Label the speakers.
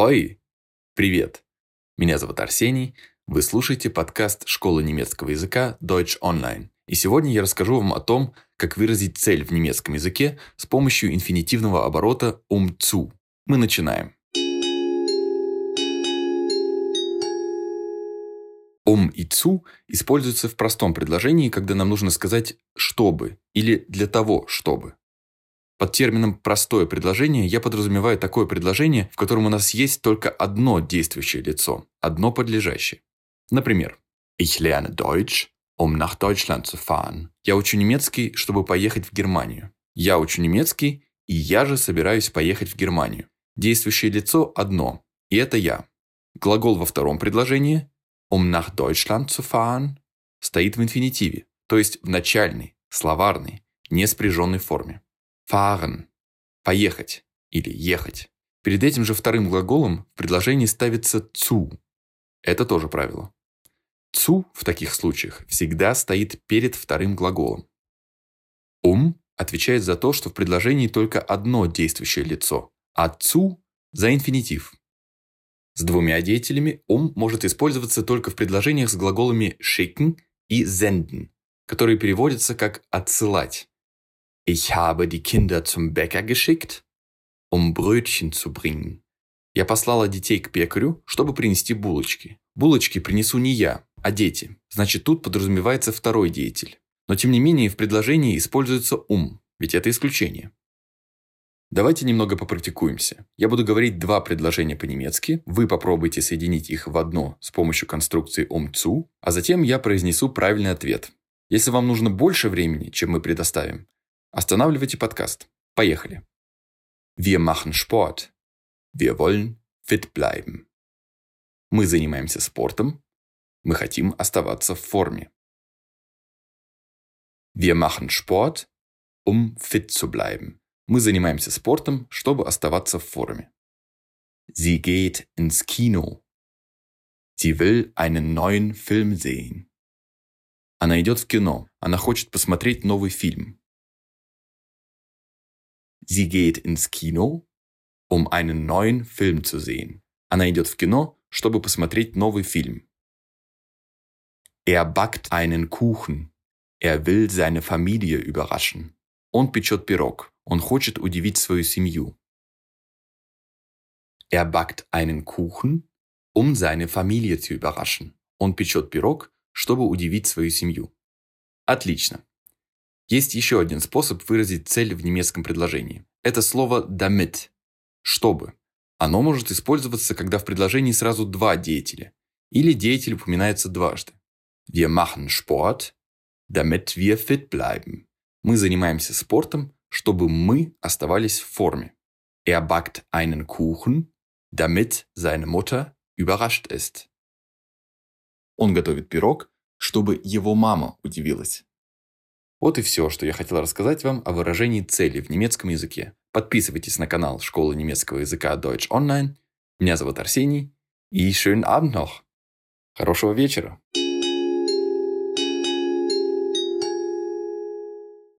Speaker 1: Хой! Привет! Меня зовут Арсений, вы слушаете подкаст школы немецкого языка Deutsch Online. И сегодня я расскажу вам о том, как выразить цель в немецком языке с помощью инфинитивного оборота um zu. Мы начинаем. Um и zu используются в простом предложении, когда нам нужно сказать «чтобы» или «для того, чтобы». Под термином «простое предложение» я подразумеваю такое предложение, в котором у нас есть только одно действующее лицо, одно подлежащее. Например, Ich lerne Deutsch, um nach Deutschland zu fahren. Я учу немецкий, чтобы поехать в Германию. Я учу немецкий, и я же собираюсь поехать в Германию. Действующее лицо одно, и это я. Глагол во втором предложении um nach Deutschland zu fahren стоит в инфинитиве, то есть в начальной, словарной, неспряженной форме fahren – поехать или ехать. Перед этим же вторым глаголом в предложении ставится zu. Это тоже правило. Zu в таких случаях всегда стоит перед вторым глаголом. Um отвечает за то, что в предложении только одно действующее лицо, а zu – за инфинитив. С двумя деятелями um может использоваться только в предложениях с глаголами schicken и senden, которые переводятся как «отсылать». Ich habe die Kinder zum Bäcker geschickt, um Brötchen zu bringen. Я послала детей к пекарю, чтобы принести булочки. Булочки принесу не я, а дети. Значит, тут подразумевается второй деятель. Но тем не менее в предложении используется ум, ведь это исключение. Давайте немного попрактикуемся. Я буду говорить два предложения по-немецки, вы попробуйте соединить их в одно с помощью конструкции ум-цу, а затем я произнесу правильный ответ. Если вам нужно больше времени, чем мы предоставим, Останавливайте подкаст. Поехали. Wir machen Sport. Wir wollen fit bleiben. Мы занимаемся спортом. Мы хотим оставаться в форме. Wir machen Sport, um fit zu bleiben. Мы занимаемся спортом, чтобы оставаться в форме. Sie geht ins Kino. Sie will einen neuen Film sehen. Она идет в кино. Она хочет посмотреть новый фильм. Sie geht ins Kino, um einen neuen Film zu sehen. Она идет в кино, чтобы посмотреть новый фильм. Er backt einen Kuchen. Er will seine Familie überraschen. Он печет пирог. Он хочет удивить свою семью. Er backt einen Kuchen, um seine Familie zu überraschen. Он печет пирог, чтобы удивить свою семью. Отлично. Есть еще один способ выразить цель в немецком предложении. Это слово damit – чтобы. Оно может использоваться, когда в предложении сразу два деятеля, или деятель упоминается дважды. Wir machen Sport, damit wir fit bleiben. Мы занимаемся спортом, чтобы мы оставались в форме. Er backt einen Kuchen, damit seine Mutter überrascht ist. Он готовит пирог, чтобы его мама удивилась. Вот и все, что я хотел рассказать вам о выражении цели в немецком языке. Подписывайтесь на канал Школы немецкого языка Deutsch Online. Меня зовут Арсений. И schönen Abend noch. Хорошего вечера.